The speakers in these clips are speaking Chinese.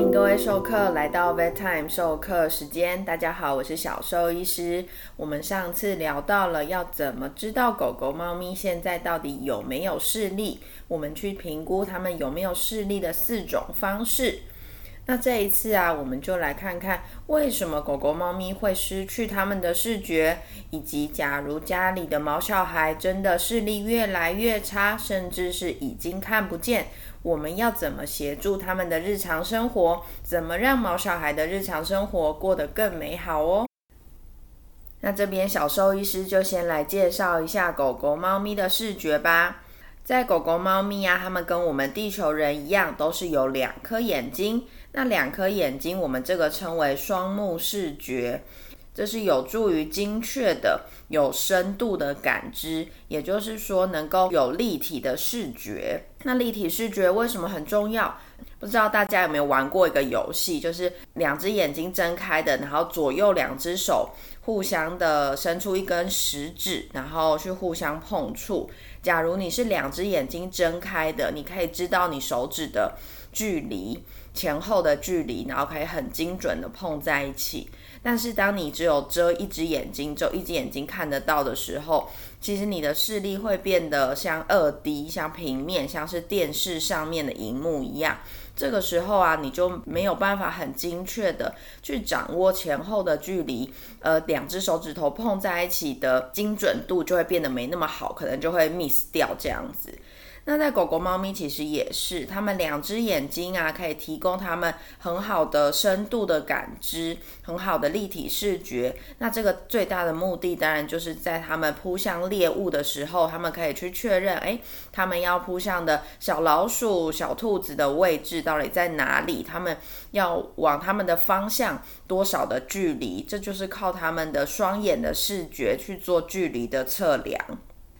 迎各位授课来到 Vet Time 授课时间。大家好，我是小兽医师。我们上次聊到了要怎么知道狗狗、猫咪现在到底有没有视力，我们去评估它们有没有视力的四种方式。那这一次啊，我们就来看看为什么狗狗、猫咪会失去它们的视觉，以及假如家里的毛小孩真的视力越来越差，甚至是已经看不见，我们要怎么协助他们的日常生活？怎么让毛小孩的日常生活过得更美好哦？那这边小兽医师就先来介绍一下狗狗、猫咪的视觉吧。在狗狗、猫咪啊，它们跟我们地球人一样，都是有两颗眼睛。那两颗眼睛，我们这个称为双目视觉，这是有助于精确的、有深度的感知，也就是说能够有立体的视觉。那立体视觉为什么很重要？不知道大家有没有玩过一个游戏，就是两只眼睛睁开的，然后左右两只手互相的伸出一根食指，然后去互相碰触。假如你是两只眼睛睁开的，你可以知道你手指的距离。前后的距离，然后可以很精准的碰在一起。但是当你只有遮一只眼睛，只有一只眼睛看得到的时候，其实你的视力会变得像二 D，像平面，像是电视上面的荧幕一样。这个时候啊，你就没有办法很精确的去掌握前后的距离，呃，两只手指头碰在一起的精准度就会变得没那么好，可能就会 miss 掉这样子。那在狗狗、猫咪其实也是，它们两只眼睛啊，可以提供它们很好的深度的感知，很好的立体视觉。那这个最大的目的，当然就是在它们扑向猎物的时候，它们可以去确认，哎，它们要扑向的小老鼠、小兔子的位置到底在哪里？它们要往它们的方向多少的距离？这就是靠它们的双眼的视觉去做距离的测量。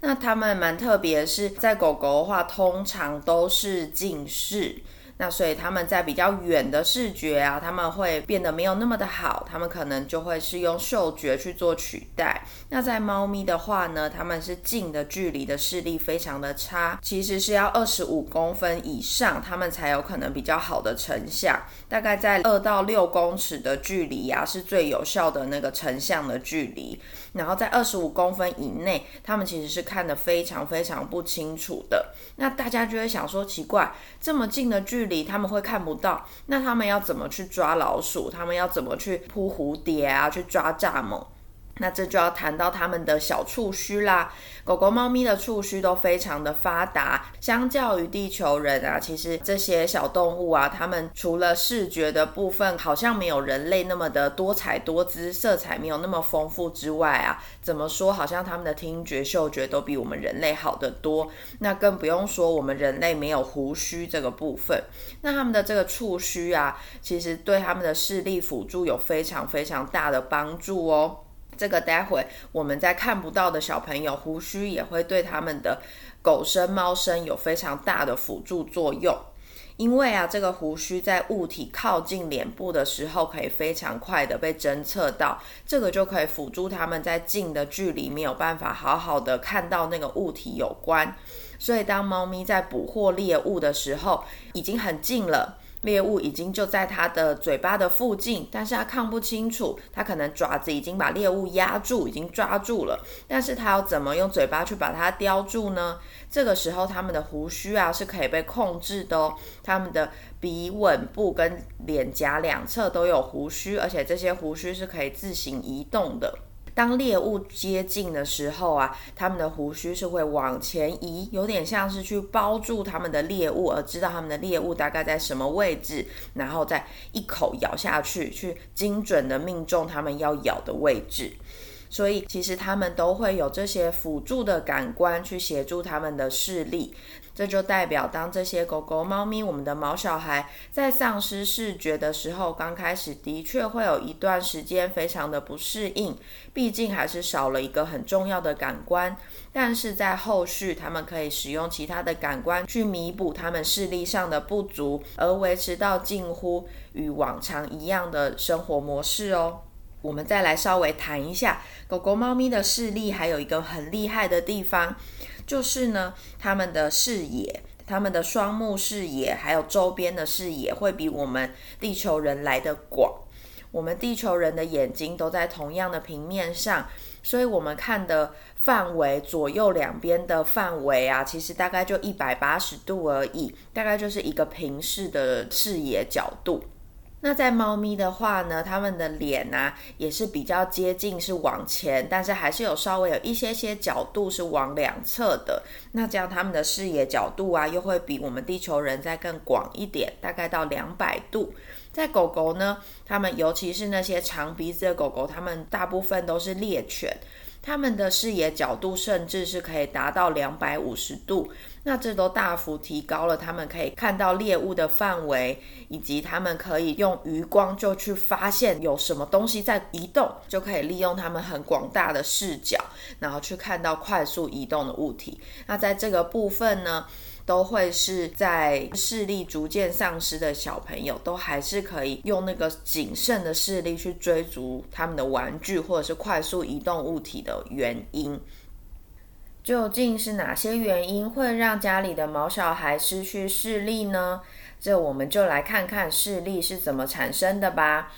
那它们蛮特别，是在狗狗的话，通常都是近视。那所以他们在比较远的视觉啊，他们会变得没有那么的好，他们可能就会是用嗅觉去做取代。那在猫咪的话呢，他们是近的距离的视力非常的差，其实是要二十五公分以上，他们才有可能比较好的成像。大概在二到六公尺的距离呀，是最有效的那个成像的距离。然后在二十五公分以内，他们其实是看得非常非常不清楚的。那大家就会想说，奇怪，这么近的距离他们会看不到，那他们要怎么去抓老鼠？他们要怎么去扑蝴蝶啊？去抓蚱蜢？那这就要谈到他们的小触须啦。狗狗、猫咪的触须都非常的发达，相较于地球人啊，其实这些小动物啊，它们除了视觉的部分好像没有人类那么的多彩多姿，色彩没有那么丰富之外啊，怎么说？好像它们的听觉、嗅觉都比我们人类好得多。那更不用说我们人类没有胡须这个部分。那它们的这个触须啊，其实对它们的视力辅助有非常非常大的帮助哦。这个待会我们在看不到的小朋友胡须也会对他们的狗声、猫声有非常大的辅助作用，因为啊，这个胡须在物体靠近脸部的时候，可以非常快的被侦测到，这个就可以辅助他们在近的距离没有办法好好的看到那个物体有关，所以当猫咪在捕获猎物的时候，已经很近了。猎物已经就在它的嘴巴的附近，但是它看不清楚，它可能爪子已经把猎物压住，已经抓住了，但是它要怎么用嘴巴去把它叼住呢？这个时候，它们的胡须啊是可以被控制的哦，它们的鼻吻部跟脸颊两侧都有胡须，而且这些胡须是可以自行移动的。当猎物接近的时候啊，它们的胡须是会往前移，有点像是去包住它们的猎物，而知道它们的猎物大概在什么位置，然后再一口咬下去，去精准的命中它们要咬的位置。所以其实它们都会有这些辅助的感官去协助它们的视力。这就代表，当这些狗狗、猫咪，我们的毛小孩在丧失视觉的时候，刚开始的确会有一段时间非常的不适应，毕竟还是少了一个很重要的感官。但是在后续，他们可以使用其他的感官去弥补他们视力上的不足，而维持到近乎与往常一样的生活模式哦。我们再来稍微谈一下狗狗、猫咪的视力，还有一个很厉害的地方。就是呢，他们的视野，他们的双目视野还有周边的视野会比我们地球人来的广。我们地球人的眼睛都在同样的平面上，所以我们看的范围左右两边的范围啊，其实大概就一百八十度而已，大概就是一个平视的视野角度。那在猫咪的话呢，它们的脸呢也是比较接近是往前，但是还是有稍微有一些些角度是往两侧的。那这样它们的视野角度啊，又会比我们地球人再更广一点，大概到两百度。在狗狗呢，它们尤其是那些长鼻子的狗狗，它们大部分都是猎犬。他们的视野角度甚至是可以达到两百五十度，那这都大幅提高了他们可以看到猎物的范围，以及他们可以用余光就去发现有什么东西在移动，就可以利用他们很广大的视角，然后去看到快速移动的物体。那在这个部分呢？都会是在视力逐渐丧失的小朋友，都还是可以用那个谨慎的视力去追逐他们的玩具或者是快速移动物体的原因。究竟是哪些原因会让家里的毛小孩失去视力呢？这我们就来看看视力是怎么产生的吧。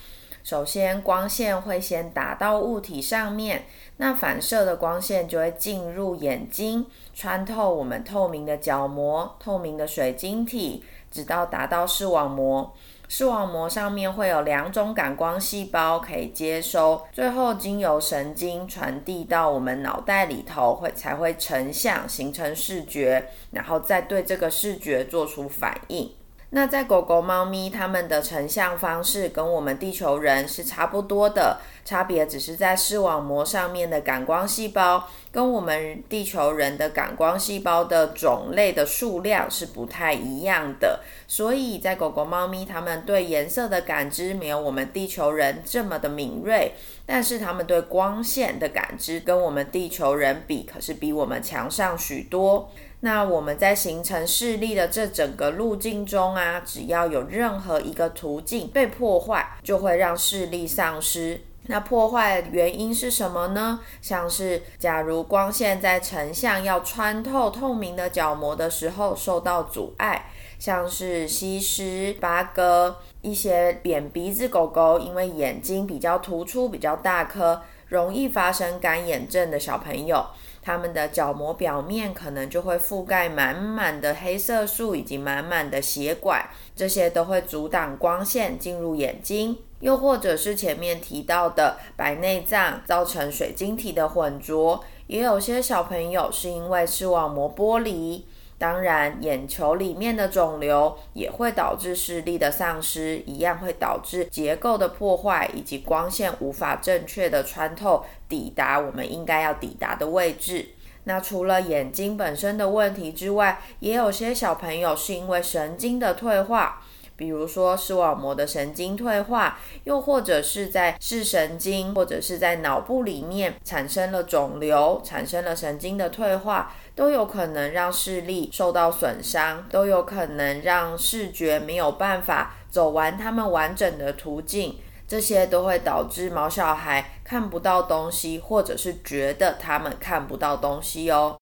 首先，光线会先打到物体上面，那反射的光线就会进入眼睛，穿透我们透明的角膜、透明的水晶体，直到达到视网膜。视网膜上面会有两种感光细胞可以接收，最后经由神经传递到我们脑袋里头，会才会成像，形成视觉，然后再对这个视觉做出反应。那在狗狗、猫咪，它们的成像方式跟我们地球人是差不多的，差别只是在视网膜上面的感光细胞，跟我们地球人的感光细胞的种类的数量是不太一样的。所以在狗狗、猫咪，它们对颜色的感知没有我们地球人这么的敏锐，但是它们对光线的感知跟我们地球人比，可是比我们强上许多。那我们在形成视力的这整个路径中啊，只要有任何一个途径被破坏，就会让视力丧失。那破坏原因是什么呢？像是假如光线在成像要穿透透明的角膜的时候受到阻碍，像是西施、八哥一些扁鼻子狗狗，因为眼睛比较突出、比较大颗，容易发生干眼症的小朋友。他们的角膜表面可能就会覆盖满满的黑色素以及满满的血管，这些都会阻挡光线进入眼睛。又或者是前面提到的白内障造成水晶体的混浊，也有些小朋友是因为视网膜剥离。当然，眼球里面的肿瘤也会导致视力的丧失，一样会导致结构的破坏，以及光线无法正确的穿透抵达我们应该要抵达的位置。那除了眼睛本身的问题之外，也有些小朋友是因为神经的退化。比如说视网膜的神经退化，又或者是在视神经或者是在脑部里面产生了肿瘤，产生了神经的退化，都有可能让视力受到损伤，都有可能让视觉没有办法走完他们完整的途径，这些都会导致毛小孩看不到东西，或者是觉得他们看不到东西哦。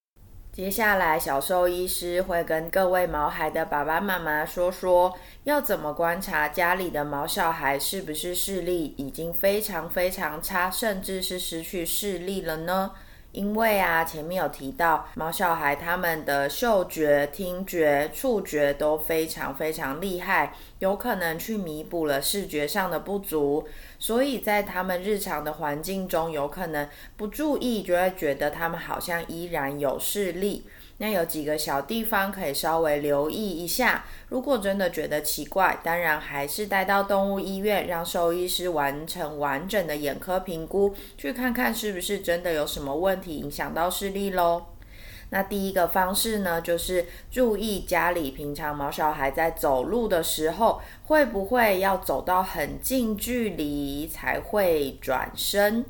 接下来，小兽医师会跟各位毛孩的爸爸妈妈说说，要怎么观察家里的毛小孩是不是视力已经非常非常差，甚至是失去视力了呢？因为啊，前面有提到，毛小孩他们的嗅觉、听觉、触觉都非常非常厉害，有可能去弥补了视觉上的不足，所以在他们日常的环境中，有可能不注意就会觉得他们好像依然有视力。那有几个小地方可以稍微留意一下。如果真的觉得奇怪，当然还是带到动物医院，让兽医师完成完整的眼科评估，去看看是不是真的有什么问题影响到视力喽。那第一个方式呢，就是注意家里平常毛小孩在走路的时候，会不会要走到很近距离才会转身？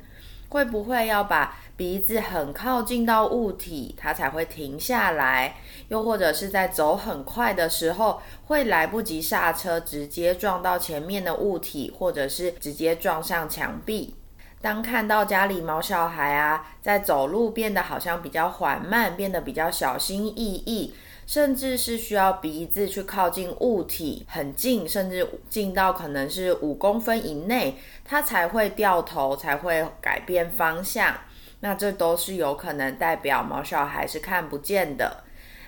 会不会要把鼻子很靠近到物体，它才会停下来？又或者是在走很快的时候，会来不及刹车，直接撞到前面的物体，或者是直接撞上墙壁？当看到家里毛小孩啊，在走路变得好像比较缓慢，变得比较小心翼翼，甚至是需要鼻子去靠近物体很近，甚至近到可能是五公分以内，它才会掉头，才会改变方向。那这都是有可能代表毛小孩是看不见的。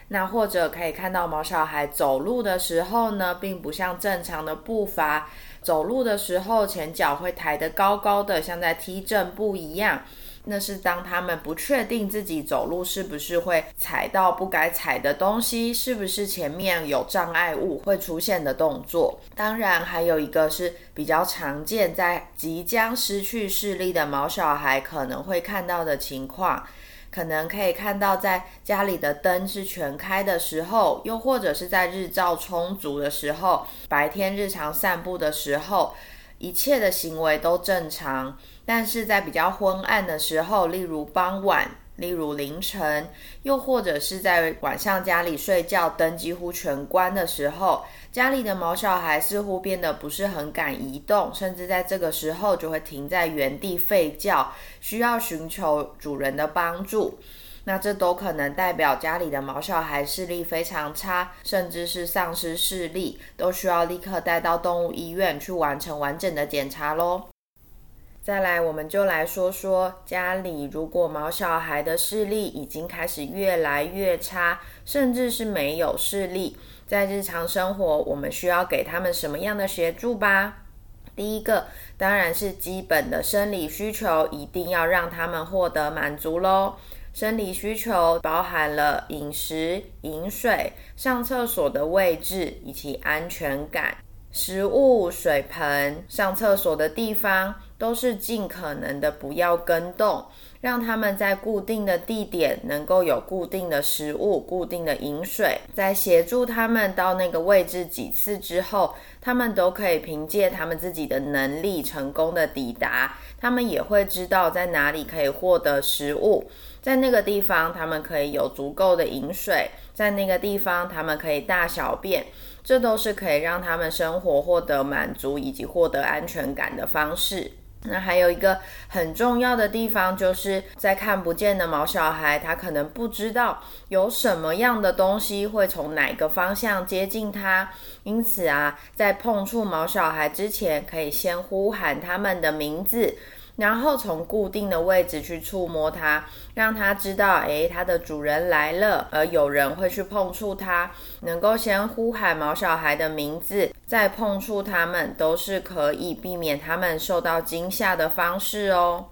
那或者可以看到毛小孩走路的时候呢，并不像正常的步伐，走路的时候前脚会抬得高高的，像在踢正步一样。那是当他们不确定自己走路是不是会踩到不该踩的东西，是不是前面有障碍物会出现的动作。当然，还有一个是比较常见在即将失去视力的毛小孩可能会看到的情况。可能可以看到，在家里的灯是全开的时候，又或者是在日照充足的时候，白天日常散步的时候，一切的行为都正常。但是在比较昏暗的时候，例如傍晚。例如凌晨，又或者是在晚上家里睡觉，灯几乎全关的时候，家里的毛小孩似乎变得不是很敢移动，甚至在这个时候就会停在原地吠叫，需要寻求主人的帮助。那这都可能代表家里的毛小孩视力非常差，甚至是丧失视力，都需要立刻带到动物医院去完成完整的检查喽。再来，我们就来说说家里如果毛小孩的视力已经开始越来越差，甚至是没有视力，在日常生活我们需要给他们什么样的协助吧？第一个当然是基本的生理需求，一定要让他们获得满足喽。生理需求包含了饮食、饮水、上厕所的位置以及安全感。食物、水盆、上厕所的地方，都是尽可能的不要跟动，让他们在固定的地点能够有固定的食物、固定的饮水。在协助他们到那个位置几次之后，他们都可以凭借他们自己的能力成功的抵达。他们也会知道在哪里可以获得食物，在那个地方他们可以有足够的饮水，在那个地方他们可以大小便。这都是可以让他们生活获得满足以及获得安全感的方式。那还有一个很重要的地方，就是在看不见的毛小孩，他可能不知道有什么样的东西会从哪个方向接近他，因此啊，在碰触毛小孩之前，可以先呼喊他们的名字。然后从固定的位置去触摸它，让它知道，诶，它的主人来了，而有人会去碰触它。能够先呼喊毛小孩的名字，再碰触它们，都是可以避免它们受到惊吓的方式哦。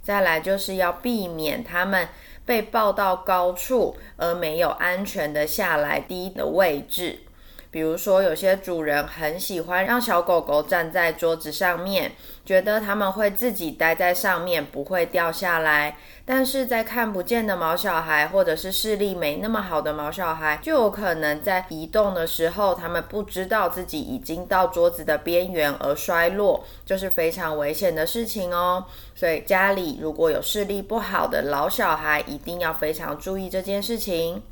再来就是要避免它们被抱到高处，而没有安全的下来低的位置。比如说，有些主人很喜欢让小狗狗站在桌子上面，觉得他们会自己待在上面，不会掉下来。但是在看不见的毛小孩，或者是视力没那么好的毛小孩，就有可能在移动的时候，他们不知道自己已经到桌子的边缘而摔落，就是非常危险的事情哦。所以家里如果有视力不好的老小孩，一定要非常注意这件事情。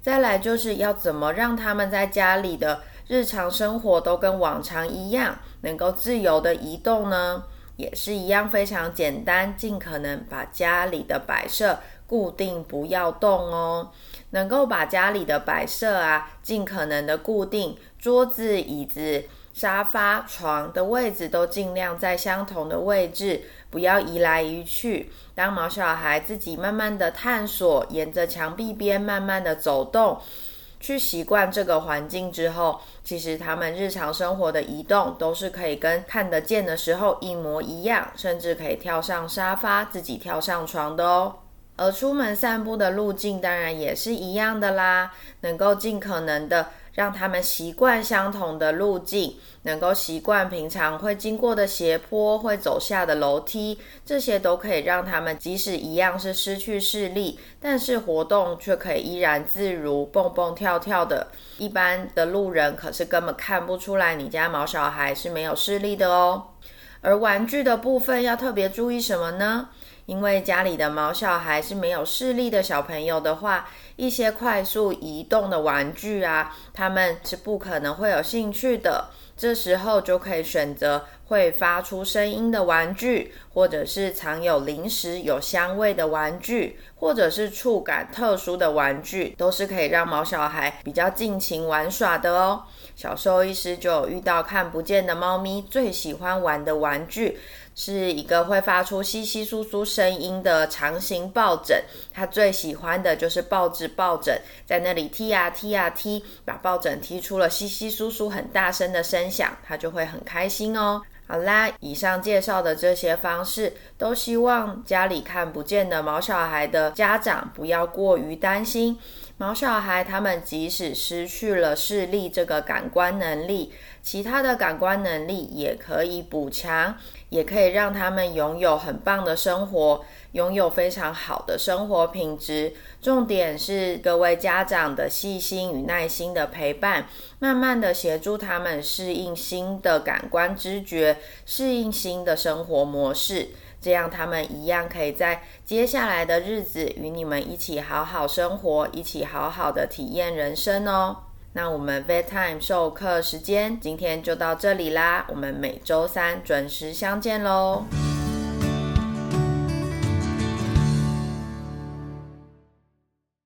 再来就是要怎么让他们在家里的日常生活都跟往常一样，能够自由的移动呢？也是一样非常简单，尽可能把家里的摆设固定，不要动哦。能够把家里的摆设啊，尽可能的固定，桌子、椅子。沙发、床的位置都尽量在相同的位置，不要移来移去。当毛小孩自己慢慢的探索，沿着墙壁边慢慢的走动，去习惯这个环境之后，其实他们日常生活的移动都是可以跟看得见的时候一模一样，甚至可以跳上沙发，自己跳上床的哦。而出门散步的路径当然也是一样的啦，能够尽可能的。让他们习惯相同的路径，能够习惯平常会经过的斜坡、会走下的楼梯，这些都可以让他们即使一样是失去视力，但是活动却可以依然自如，蹦蹦跳跳的。一般的路人可是根本看不出来你家毛小孩是没有视力的哦。而玩具的部分要特别注意什么呢？因为家里的毛小孩是没有视力的小朋友的话，一些快速移动的玩具啊，他们是不可能会有兴趣的。这时候就可以选择会发出声音的玩具，或者是藏有零食、有香味的玩具，或者是触感特殊的玩具，都是可以让毛小孩比较尽情玩耍的哦。小兽医师就有遇到看不见的猫咪最喜欢玩的玩具。是一个会发出稀稀疏疏声音的长形抱枕，他最喜欢的就是抱着抱枕在那里踢啊踢啊踢，把抱枕踢出了稀稀疏疏很大声的声响，他就会很开心哦。好啦，以上介绍的这些方式，都希望家里看不见的毛小孩的家长不要过于担心。毛小孩他们即使失去了视力这个感官能力，其他的感官能力也可以补强，也可以让他们拥有很棒的生活，拥有非常好的生活品质。重点是各位家长的细心与耐心的陪伴，慢慢的协助他们适应新的感官知觉，适应新的生活模式。这样，他们一样可以在接下来的日子与你们一起好好生活，一起好好的体验人生哦。那我们 bedtime 授课时间今天就到这里啦，我们每周三准时相见喽。